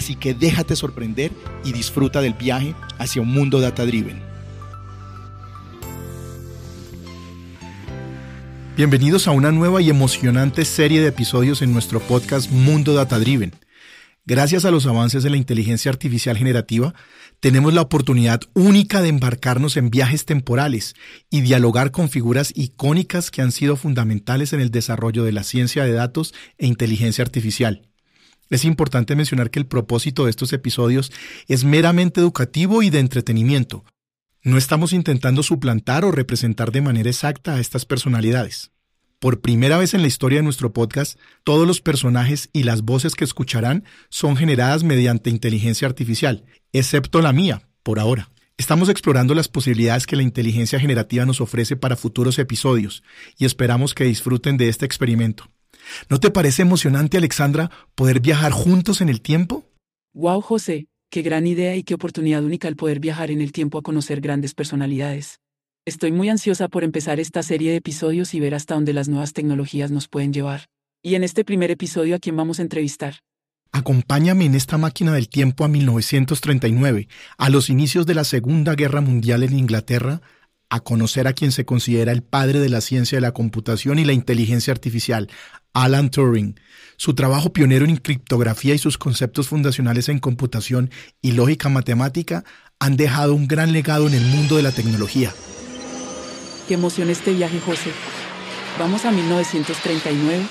Así que déjate sorprender y disfruta del viaje hacia un mundo data driven. Bienvenidos a una nueva y emocionante serie de episodios en nuestro podcast Mundo Data Driven. Gracias a los avances de la inteligencia artificial generativa, tenemos la oportunidad única de embarcarnos en viajes temporales y dialogar con figuras icónicas que han sido fundamentales en el desarrollo de la ciencia de datos e inteligencia artificial. Es importante mencionar que el propósito de estos episodios es meramente educativo y de entretenimiento. No estamos intentando suplantar o representar de manera exacta a estas personalidades. Por primera vez en la historia de nuestro podcast, todos los personajes y las voces que escucharán son generadas mediante inteligencia artificial, excepto la mía, por ahora. Estamos explorando las posibilidades que la inteligencia generativa nos ofrece para futuros episodios y esperamos que disfruten de este experimento. ¿No te parece emocionante, Alexandra, poder viajar juntos en el tiempo? Wow, José, qué gran idea y qué oportunidad única el poder viajar en el tiempo a conocer grandes personalidades. Estoy muy ansiosa por empezar esta serie de episodios y ver hasta dónde las nuevas tecnologías nos pueden llevar. Y en este primer episodio, ¿a quién vamos a entrevistar? Acompáñame en esta máquina del tiempo a 1939, a los inicios de la Segunda Guerra Mundial en Inglaterra, a conocer a quien se considera el padre de la ciencia de la computación y la inteligencia artificial, Alan Turing. Su trabajo pionero en criptografía y sus conceptos fundacionales en computación y lógica matemática han dejado un gran legado en el mundo de la tecnología. Qué emoción este viaje, José. Vamos a 1939.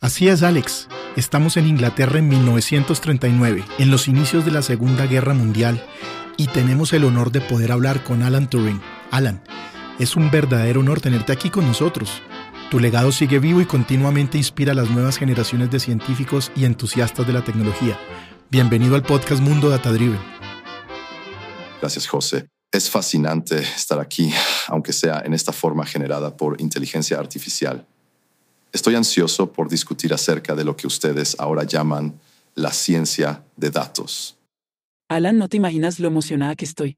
Así es, Alex. Estamos en Inglaterra en 1939, en los inicios de la Segunda Guerra Mundial, y tenemos el honor de poder hablar con Alan Turing. Alan, es un verdadero honor tenerte aquí con nosotros. Tu legado sigue vivo y continuamente inspira a las nuevas generaciones de científicos y entusiastas de la tecnología. Bienvenido al podcast Mundo Data Driven. Gracias, José. Es fascinante estar aquí, aunque sea en esta forma generada por inteligencia artificial. Estoy ansioso por discutir acerca de lo que ustedes ahora llaman la ciencia de datos. Alan, no te imaginas lo emocionada que estoy.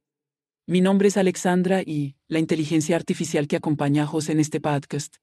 Mi nombre es Alexandra y la inteligencia artificial que acompaña a José en este podcast.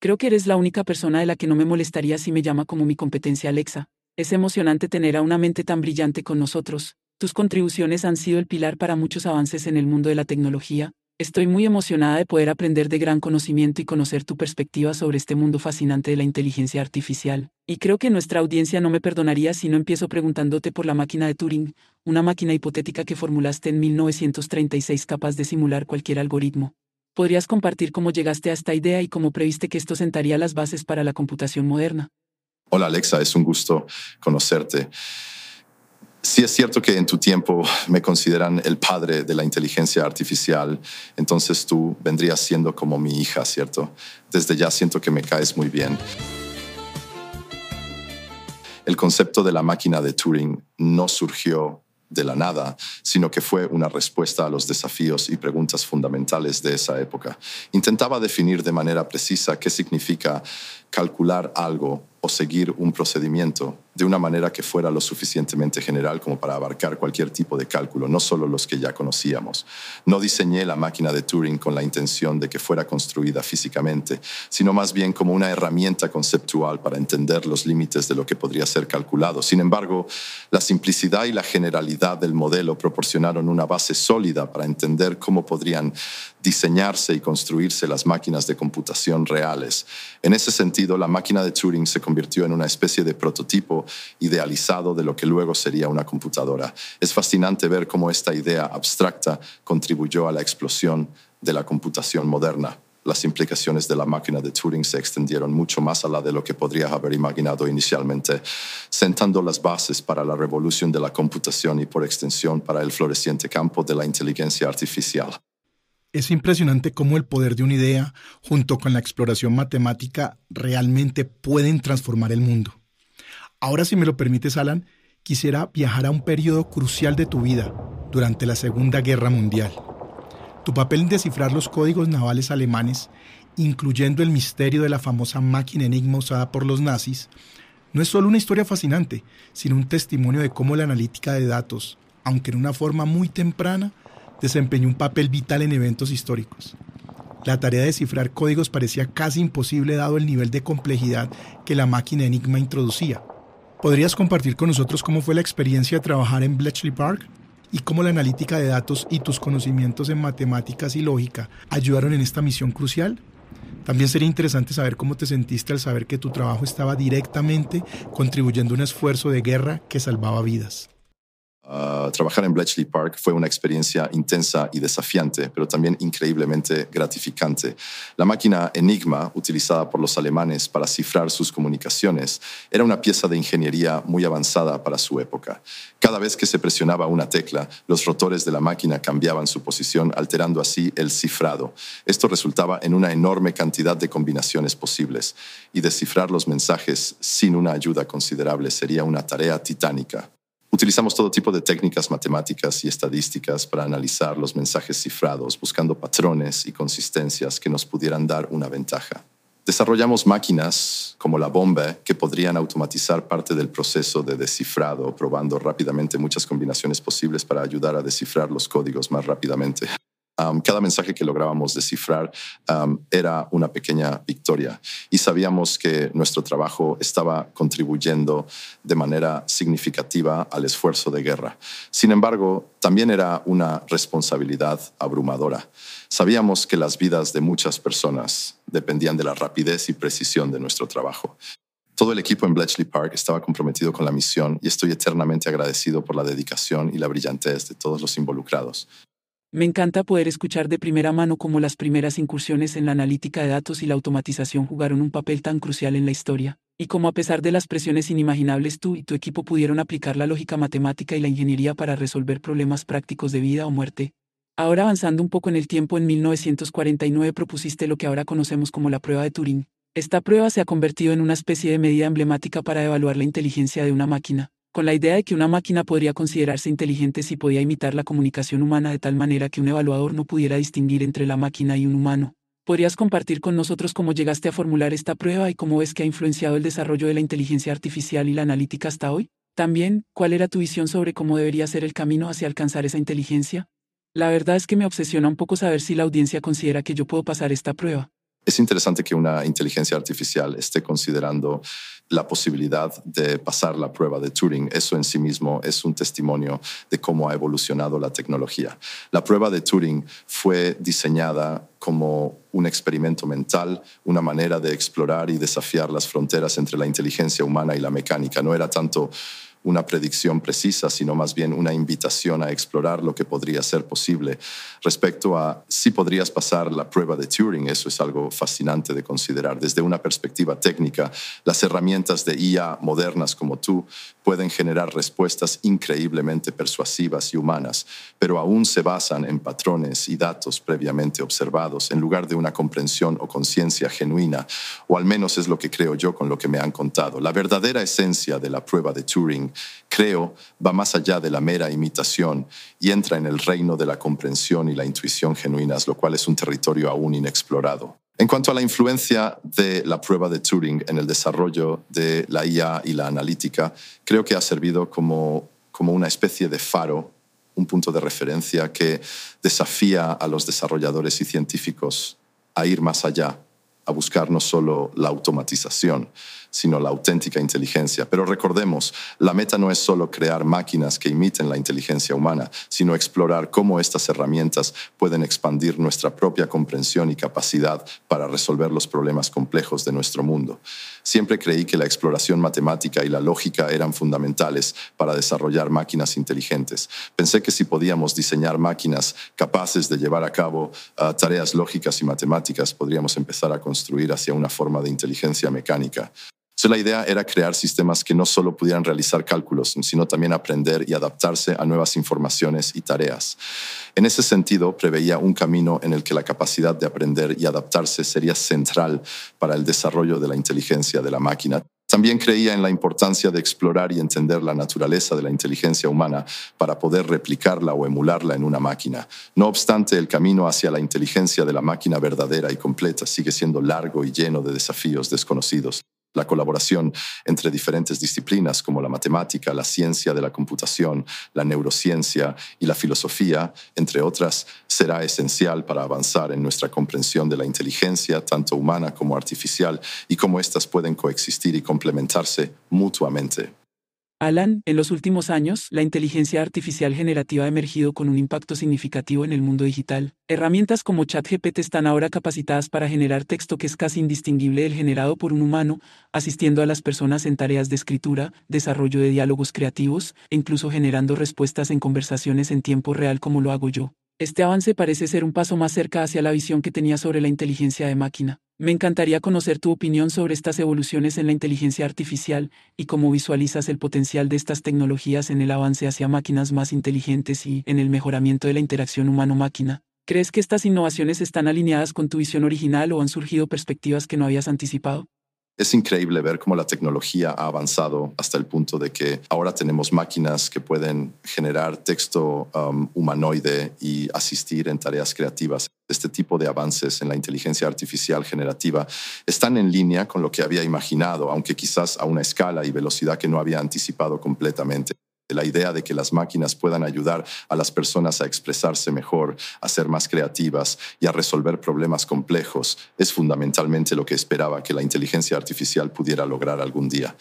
Creo que eres la única persona de la que no me molestaría si me llama como mi competencia Alexa. Es emocionante tener a una mente tan brillante con nosotros. Tus contribuciones han sido el pilar para muchos avances en el mundo de la tecnología, Estoy muy emocionada de poder aprender de gran conocimiento y conocer tu perspectiva sobre este mundo fascinante de la inteligencia artificial. Y creo que nuestra audiencia no me perdonaría si no empiezo preguntándote por la máquina de Turing, una máquina hipotética que formulaste en 1936 capaz de simular cualquier algoritmo. ¿Podrías compartir cómo llegaste a esta idea y cómo previste que esto sentaría las bases para la computación moderna? Hola Alexa, es un gusto conocerte. Si es cierto que en tu tiempo me consideran el padre de la inteligencia artificial, entonces tú vendrías siendo como mi hija, ¿cierto? Desde ya siento que me caes muy bien. El concepto de la máquina de Turing no surgió de la nada, sino que fue una respuesta a los desafíos y preguntas fundamentales de esa época. Intentaba definir de manera precisa qué significa calcular algo o seguir un procedimiento de una manera que fuera lo suficientemente general como para abarcar cualquier tipo de cálculo, no solo los que ya conocíamos. No diseñé la máquina de Turing con la intención de que fuera construida físicamente, sino más bien como una herramienta conceptual para entender los límites de lo que podría ser calculado. Sin embargo, la simplicidad y la generalidad del modelo proporcionaron una base sólida para entender cómo podrían diseñarse y construirse las máquinas de computación reales. En ese sentido, la máquina de Turing se convirtió en una especie de prototipo idealizado de lo que luego sería una computadora. Es fascinante ver cómo esta idea abstracta contribuyó a la explosión de la computación moderna. Las implicaciones de la máquina de Turing se extendieron mucho más allá de lo que podría haber imaginado inicialmente, sentando las bases para la revolución de la computación y por extensión para el floreciente campo de la inteligencia artificial. Es impresionante cómo el poder de una idea, junto con la exploración matemática, realmente pueden transformar el mundo. Ahora, si me lo permites, Alan, quisiera viajar a un periodo crucial de tu vida, durante la Segunda Guerra Mundial. Tu papel en descifrar los códigos navales alemanes, incluyendo el misterio de la famosa máquina enigma usada por los nazis, no es solo una historia fascinante, sino un testimonio de cómo la analítica de datos, aunque en una forma muy temprana, desempeñó un papel vital en eventos históricos. La tarea de descifrar códigos parecía casi imposible dado el nivel de complejidad que la máquina Enigma introducía. ¿Podrías compartir con nosotros cómo fue la experiencia de trabajar en Bletchley Park? ¿Y cómo la analítica de datos y tus conocimientos en matemáticas y lógica ayudaron en esta misión crucial? También sería interesante saber cómo te sentiste al saber que tu trabajo estaba directamente contribuyendo a un esfuerzo de guerra que salvaba vidas. Trabajar en Bletchley Park fue una experiencia intensa y desafiante, pero también increíblemente gratificante. La máquina Enigma, utilizada por los alemanes para cifrar sus comunicaciones, era una pieza de ingeniería muy avanzada para su época. Cada vez que se presionaba una tecla, los rotores de la máquina cambiaban su posición, alterando así el cifrado. Esto resultaba en una enorme cantidad de combinaciones posibles, y descifrar los mensajes sin una ayuda considerable sería una tarea titánica. Utilizamos todo tipo de técnicas matemáticas y estadísticas para analizar los mensajes cifrados, buscando patrones y consistencias que nos pudieran dar una ventaja. Desarrollamos máquinas como la bomba que podrían automatizar parte del proceso de descifrado, probando rápidamente muchas combinaciones posibles para ayudar a descifrar los códigos más rápidamente cada mensaje que lográbamos descifrar era una pequeña victoria y sabíamos que nuestro trabajo estaba contribuyendo de manera significativa al esfuerzo de guerra. Sin embargo, también era una responsabilidad abrumadora. Sabíamos que las vidas de muchas personas dependían de la rapidez y precisión de nuestro trabajo. Todo el equipo en Bletchley Park estaba comprometido con la misión y estoy eternamente agradecido por la dedicación y la brillantez de todos los involucrados. Me encanta poder escuchar de primera mano cómo las primeras incursiones en la analítica de datos y la automatización jugaron un papel tan crucial en la historia, y cómo a pesar de las presiones inimaginables tú y tu equipo pudieron aplicar la lógica matemática y la ingeniería para resolver problemas prácticos de vida o muerte. Ahora avanzando un poco en el tiempo, en 1949 propusiste lo que ahora conocemos como la prueba de Turing. Esta prueba se ha convertido en una especie de medida emblemática para evaluar la inteligencia de una máquina con la idea de que una máquina podría considerarse inteligente si podía imitar la comunicación humana de tal manera que un evaluador no pudiera distinguir entre la máquina y un humano. ¿Podrías compartir con nosotros cómo llegaste a formular esta prueba y cómo ves que ha influenciado el desarrollo de la inteligencia artificial y la analítica hasta hoy? También, ¿cuál era tu visión sobre cómo debería ser el camino hacia alcanzar esa inteligencia? La verdad es que me obsesiona un poco saber si la audiencia considera que yo puedo pasar esta prueba. Es interesante que una inteligencia artificial esté considerando la posibilidad de pasar la prueba de Turing. Eso en sí mismo es un testimonio de cómo ha evolucionado la tecnología. La prueba de Turing fue diseñada como un experimento mental, una manera de explorar y desafiar las fronteras entre la inteligencia humana y la mecánica. No era tanto una predicción precisa, sino más bien una invitación a explorar lo que podría ser posible. Respecto a si podrías pasar la prueba de Turing, eso es algo fascinante de considerar. Desde una perspectiva técnica, las herramientas de IA modernas como tú pueden generar respuestas increíblemente persuasivas y humanas, pero aún se basan en patrones y datos previamente observados en lugar de una comprensión o conciencia genuina, o al menos es lo que creo yo con lo que me han contado. La verdadera esencia de la prueba de Turing creo, va más allá de la mera imitación y entra en el reino de la comprensión y la intuición genuinas, lo cual es un territorio aún inexplorado. En cuanto a la influencia de la prueba de Turing en el desarrollo de la IA y la analítica, creo que ha servido como, como una especie de faro, un punto de referencia que desafía a los desarrolladores y científicos a ir más allá, a buscar no solo la automatización, sino la auténtica inteligencia. Pero recordemos, la meta no es solo crear máquinas que imiten la inteligencia humana, sino explorar cómo estas herramientas pueden expandir nuestra propia comprensión y capacidad para resolver los problemas complejos de nuestro mundo. Siempre creí que la exploración matemática y la lógica eran fundamentales para desarrollar máquinas inteligentes. Pensé que si podíamos diseñar máquinas capaces de llevar a cabo ah, tareas lógicas y matemáticas, podríamos empezar a construir hacia una forma de inteligencia mecánica la idea era crear sistemas que no solo pudieran realizar cálculos, sino también aprender y adaptarse a nuevas informaciones y tareas. En ese sentido, preveía un camino en el que la capacidad de aprender y adaptarse sería central para el desarrollo de la inteligencia de la máquina. También creía en la importancia de explorar y entender la naturaleza de la inteligencia humana para poder replicarla o emularla en una máquina. No obstante, el camino hacia la inteligencia de la máquina verdadera y completa sigue siendo largo y lleno de desafíos desconocidos. La colaboración entre diferentes disciplinas como la matemática, la ciencia de la computación, la neurociencia y la filosofía, entre otras, será esencial para avanzar en nuestra comprensión de la inteligencia, tanto humana como artificial, y cómo éstas pueden coexistir y complementarse mutuamente. Alan, en los últimos años, la inteligencia artificial generativa ha emergido con un impacto significativo en el mundo digital. Herramientas como ChatGPT están ahora capacitadas para generar texto que es casi indistinguible del generado por un humano, asistiendo a las personas en tareas de escritura, desarrollo de diálogos creativos e incluso generando respuestas en conversaciones en tiempo real como lo hago yo. Este avance parece ser un paso más cerca hacia la visión que tenía sobre la inteligencia de máquina. Me encantaría conocer tu opinión sobre estas evoluciones en la inteligencia artificial y cómo visualizas el potencial de estas tecnologías en el avance hacia máquinas más inteligentes y en el mejoramiento de la interacción humano-máquina. ¿Crees que estas innovaciones están alineadas con tu visión original o han surgido perspectivas que no habías anticipado? Es increíble ver cómo la tecnología ha avanzado hasta el punto de que ahora tenemos máquinas que pueden generar texto um, humanoide y asistir en tareas creativas. Este tipo de avances en la inteligencia artificial generativa están en línea con lo que había imaginado, aunque quizás a una escala y velocidad que no había anticipado completamente la idea de que las máquinas puedan ayudar a las personas a expresarse mejor, a ser más creativas y a resolver problemas complejos es fundamentalmente lo que esperaba que la inteligencia artificial pudiera lograr algún día.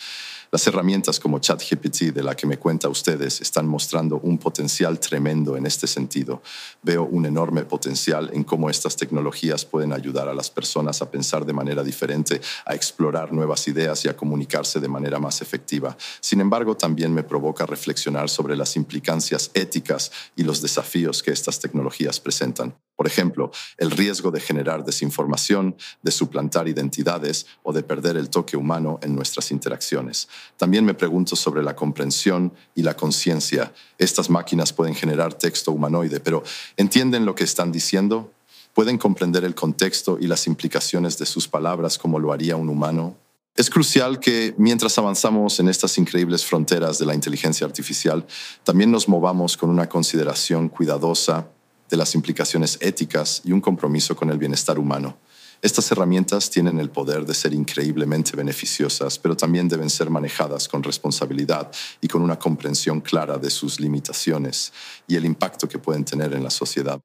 Las herramientas como ChatGPT de la que me cuenta ustedes están mostrando un potencial tremendo en este sentido. Veo un enorme potencial en cómo estas tecnologías pueden ayudar a las personas a pensar de manera diferente, a explorar nuevas ideas y a comunicarse de manera más efectiva. Sin embargo, también me provoca reflexionar sobre las implicancias éticas y los desafíos que estas tecnologías presentan. Por ejemplo, el riesgo de generar desinformación, de suplantar identidades o de perder el toque humano en nuestras interacciones. También me pregunto sobre la comprensión y la conciencia. Estas máquinas pueden generar texto humanoide, pero ¿entienden lo que están diciendo? ¿Pueden comprender el contexto y las implicaciones de sus palabras como lo haría un humano? Es crucial que mientras avanzamos en estas increíbles fronteras de la inteligencia artificial, también nos movamos con una consideración cuidadosa de las implicaciones éticas y un compromiso con el bienestar humano. Estas herramientas tienen el poder de ser increíblemente beneficiosas, pero también deben ser manejadas con responsabilidad y con una comprensión clara de sus limitaciones y el impacto que pueden tener en la sociedad.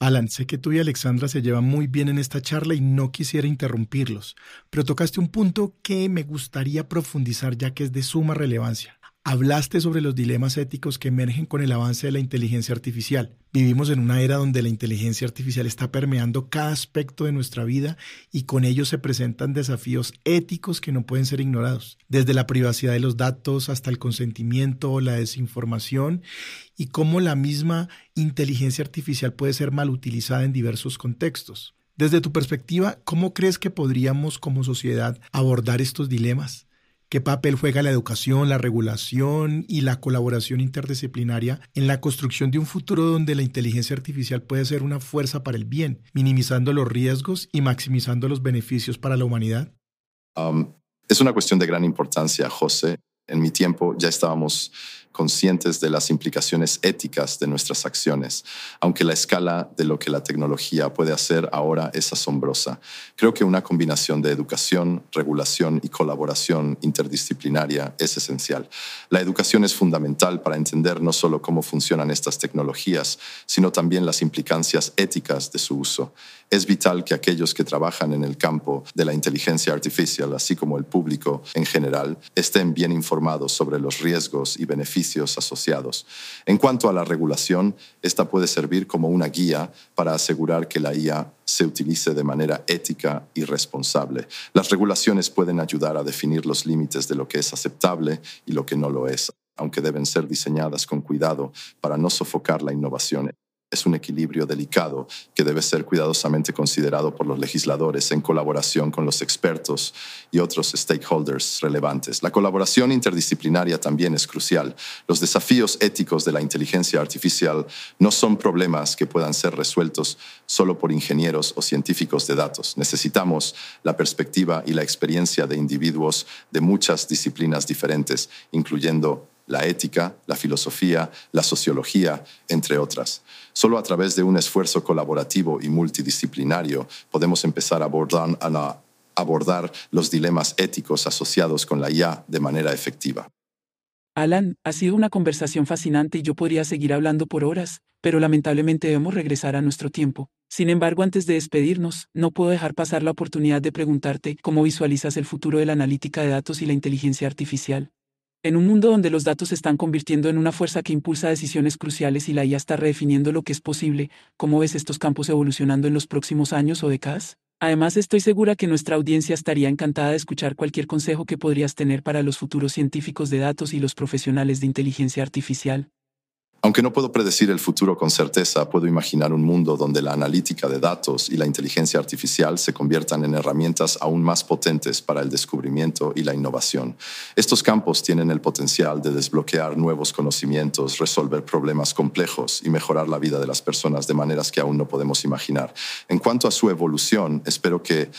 Alan, sé que tú y Alexandra se llevan muy bien en esta charla y no quisiera interrumpirlos, pero tocaste un punto que me gustaría profundizar ya que es de suma relevancia. Hablaste sobre los dilemas éticos que emergen con el avance de la inteligencia artificial. Vivimos en una era donde la inteligencia artificial está permeando cada aspecto de nuestra vida y con ello se presentan desafíos éticos que no pueden ser ignorados, desde la privacidad de los datos hasta el consentimiento o la desinformación y cómo la misma inteligencia artificial puede ser mal utilizada en diversos contextos. Desde tu perspectiva, ¿cómo crees que podríamos como sociedad abordar estos dilemas? ¿Qué papel juega la educación, la regulación y la colaboración interdisciplinaria en la construcción de un futuro donde la inteligencia artificial puede ser una fuerza para el bien, minimizando los riesgos y maximizando los beneficios para la humanidad? Um, es una cuestión de gran importancia, José. En mi tiempo ya estábamos conscientes de las implicaciones éticas de nuestras acciones, aunque la escala de lo que la tecnología puede hacer ahora es asombrosa. Creo que una combinación de educación, regulación y colaboración interdisciplinaria es esencial. La educación es fundamental para entender no solo cómo funcionan estas tecnologías, sino también las implicancias éticas de su uso. Es vital que aquellos que trabajan en el campo de la inteligencia artificial, así como el público en general, estén bien informados sobre los riesgos y beneficios En cuanto a la regulación, esta puede servir como una guía para asegurar que la IA se utilice de manera ética y responsable. Las regulaciones pueden ayudar a definir los límites de lo que es aceptable y lo que no lo es, aunque deben ser diseñadas con cuidado para no sofocar la innovación es un equilibrio delicado que debe ser cuidadosamente considerado por los legisladores en colaboración con los expertos y otros stakeholders relevantes. La colaboración interdisciplinaria también es crucial. Los desafíos éticos de la inteligencia artificial no son problemas que puedan ser resueltos solo por ingenieros o científicos de datos. Necesitamos la perspectiva y la experiencia de individuos de muchas disciplinas diferentes, incluyendo la ética, la filosofía, la sociología, entre otras. Solo a través de un esfuerzo colaborativo y multidisciplinario podemos empezar a abordar, los dilemas éticos asociados con la IA de manera efectiva. Alan, ha sido una conversación fascinante y yo podría seguir hablando por horas, pero lamentablemente debemos regresar a nuestro tiempo. Sin embargo, antes de despedirnos, no puedo dejar pasar la oportunidad de preguntarte cómo visualizas el futuro de la analítica de datos y la inteligencia artificial. En un mundo donde los datos se están convirtiendo en una fuerza que impulsa decisiones cruciales y la IA está redefiniendo lo que es posible, ¿cómo ves estos campos evolucionando en los próximos años o décadas? Además, estoy segura que nuestra audiencia estaría encantada de escuchar cualquier consejo que podrías tener para los futuros científicos de datos y los profesionales de inteligencia artificial. Aunque no puedo predecir el futuro con certeza, puedo imaginar un mundo donde la analítica de datos y la inteligencia artificial se conviertan en herramientas aún más potentes para el descubrimiento y la innovación. Estos campos tienen el potencial de desbloquear nuevos conocimientos, resolver problemas complejos y mejorar la vida de las personas de maneras que aún no podemos imaginar. En cuanto a su evolución, espero que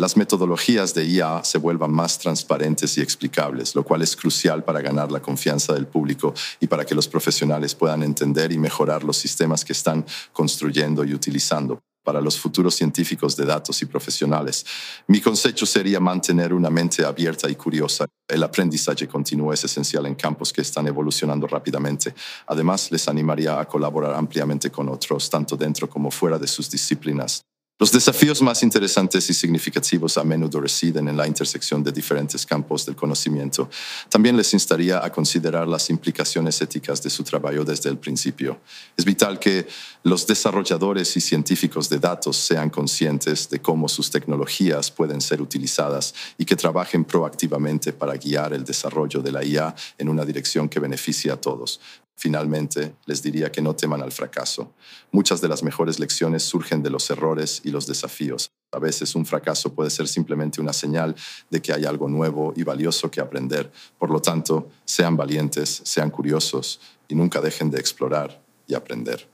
las metodologías de IA se vuelvan más transparentes y explicables, lo cual es crucial para ganar la confianza del público y para que los profesionales puedan entender y mejorar los sistemas que están construyendo y utilizando para los futuros científicos de datos y profesionales. Mi consejo sería mantener una mente abierta y curiosa. El aprendizaje continuo es esencial en campos que están evolucionando rápidamente. Además, les animaría a colaborar ampliamente con otros, tanto dentro como fuera de sus disciplinas. Los desafíos más interesantes y significativos a menudo residen en la intersección de diferentes campos del conocimiento. También les instaría a considerar las implicaciones éticas de su trabajo desde el principio. Es vital que los desarrolladores y científicos de datos sean conscientes de cómo sus tecnologías pueden ser utilizadas y que trabajen proactivamente para guiar el desarrollo de la IA en una dirección que beneficie a todos. Finalmente, les diría que no teman al fracaso. Muchas de las mejores lecciones surgen de los errores y los desafíos. A veces un fracaso puede ser simplemente una señal de que hay algo nuevo y valioso que aprender. Por lo tanto, sean valientes, sean curiosos y nunca dejen de explorar y aprender.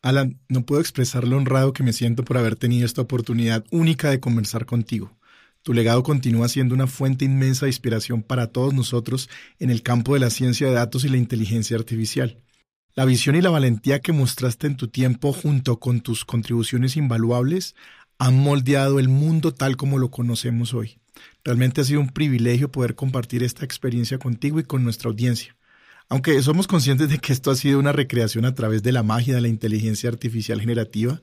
Alan, no puedo expresar lo honrado que me siento por haber tenido esta oportunidad única de conversar contigo. Tu legado continúa siendo una fuente inmensa de inspiración para todos nosotros en el campo de la ciencia de datos y la inteligencia artificial. La visión y la valentía que mostraste en tu tiempo junto con tus contribuciones invaluables han moldeado el mundo tal como lo conocemos hoy. Realmente ha sido un privilegio poder compartir esta experiencia contigo y con nuestra audiencia. Aunque somos conscientes de que esto ha sido una recreación a través de la magia de la inteligencia artificial generativa,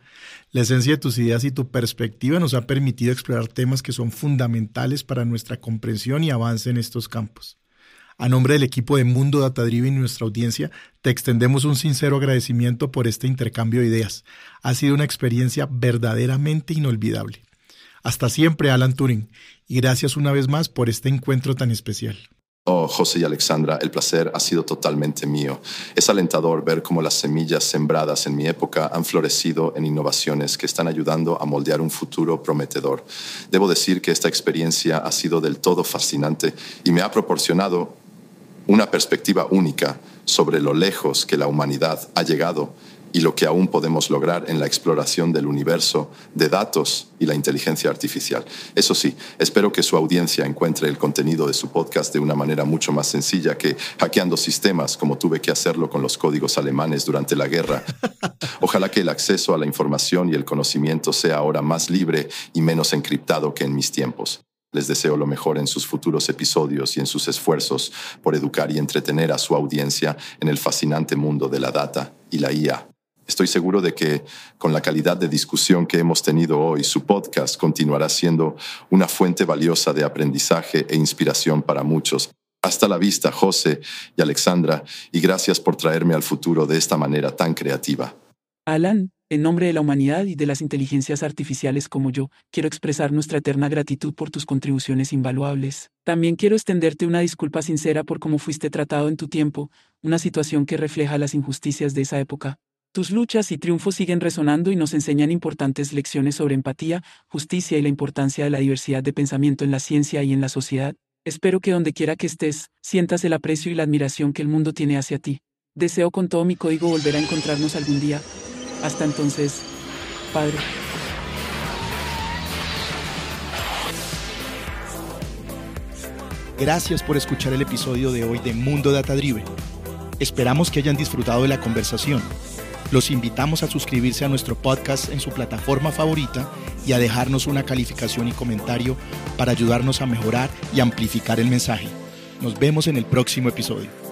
la esencia de tus ideas y tu perspectiva nos ha permitido explorar temas que son fundamentales para nuestra comprensión y avance en estos campos. A nombre del equipo de Mundo Data Driven y nuestra audiencia, te extendemos un sincero agradecimiento por este intercambio de ideas. Ha sido una experiencia verdaderamente inolvidable. Hasta siempre, Alan Turing, y gracias una vez más por este encuentro tan especial. Oh, José y Alexandra, el placer ha sido totalmente mío. Es alentador ver cómo las semillas sembradas en mi época han florecido en innovaciones que están ayudando a moldear un futuro prometedor. Debo decir que esta experiencia ha sido del todo fascinante y me ha proporcionado una perspectiva única sobre lo lejos que la humanidad ha llegado y lo que aún podemos lograr en la exploración del universo de datos y la inteligencia artificial. Eso sí, espero que su audiencia encuentre el contenido de su podcast de una manera mucho más sencilla que hackeando sistemas como tuve que hacerlo con los códigos alemanes durante la guerra. Ojalá que el acceso a la información y el conocimiento sea ahora más libre y menos encriptado que en mis tiempos. Les deseo lo mejor en sus futuros episodios y en sus esfuerzos por educar y entretener a su audiencia en el fascinante mundo de la data y la IA. Estoy seguro de que con la calidad de discusión que hemos tenido hoy, su podcast continuará siendo una fuente valiosa de aprendizaje e inspiración para muchos. Hasta la vista, José y Alexandra, y gracias por traerme al futuro de esta manera tan creativa. Alan, en nombre de la humanidad y de las inteligencias artificiales como yo, quiero expresar nuestra eterna gratitud por tus contribuciones invaluables. También quiero extenderte una disculpa sincera por cómo fuiste tratado en tu tiempo, una situación que refleja las injusticias de esa época. Tus luchas y triunfos siguen resonando y nos enseñan importantes lecciones sobre empatía, justicia y la importancia de la diversidad de pensamiento en la ciencia y en la sociedad. Espero que donde quiera que estés, sientas el aprecio y la admiración que el mundo tiene hacia ti. Deseo con todo mi código volver a encontrarnos algún día. Hasta entonces, Padre. Gracias por escuchar el episodio de hoy de Mundo Data Driven. Esperamos que hayan disfrutado de la conversación. Los invitamos a suscribirse a nuestro podcast en su plataforma favorita y a dejarnos una calificación y comentario para ayudarnos a mejorar y amplificar el mensaje. Nos vemos en el próximo episodio.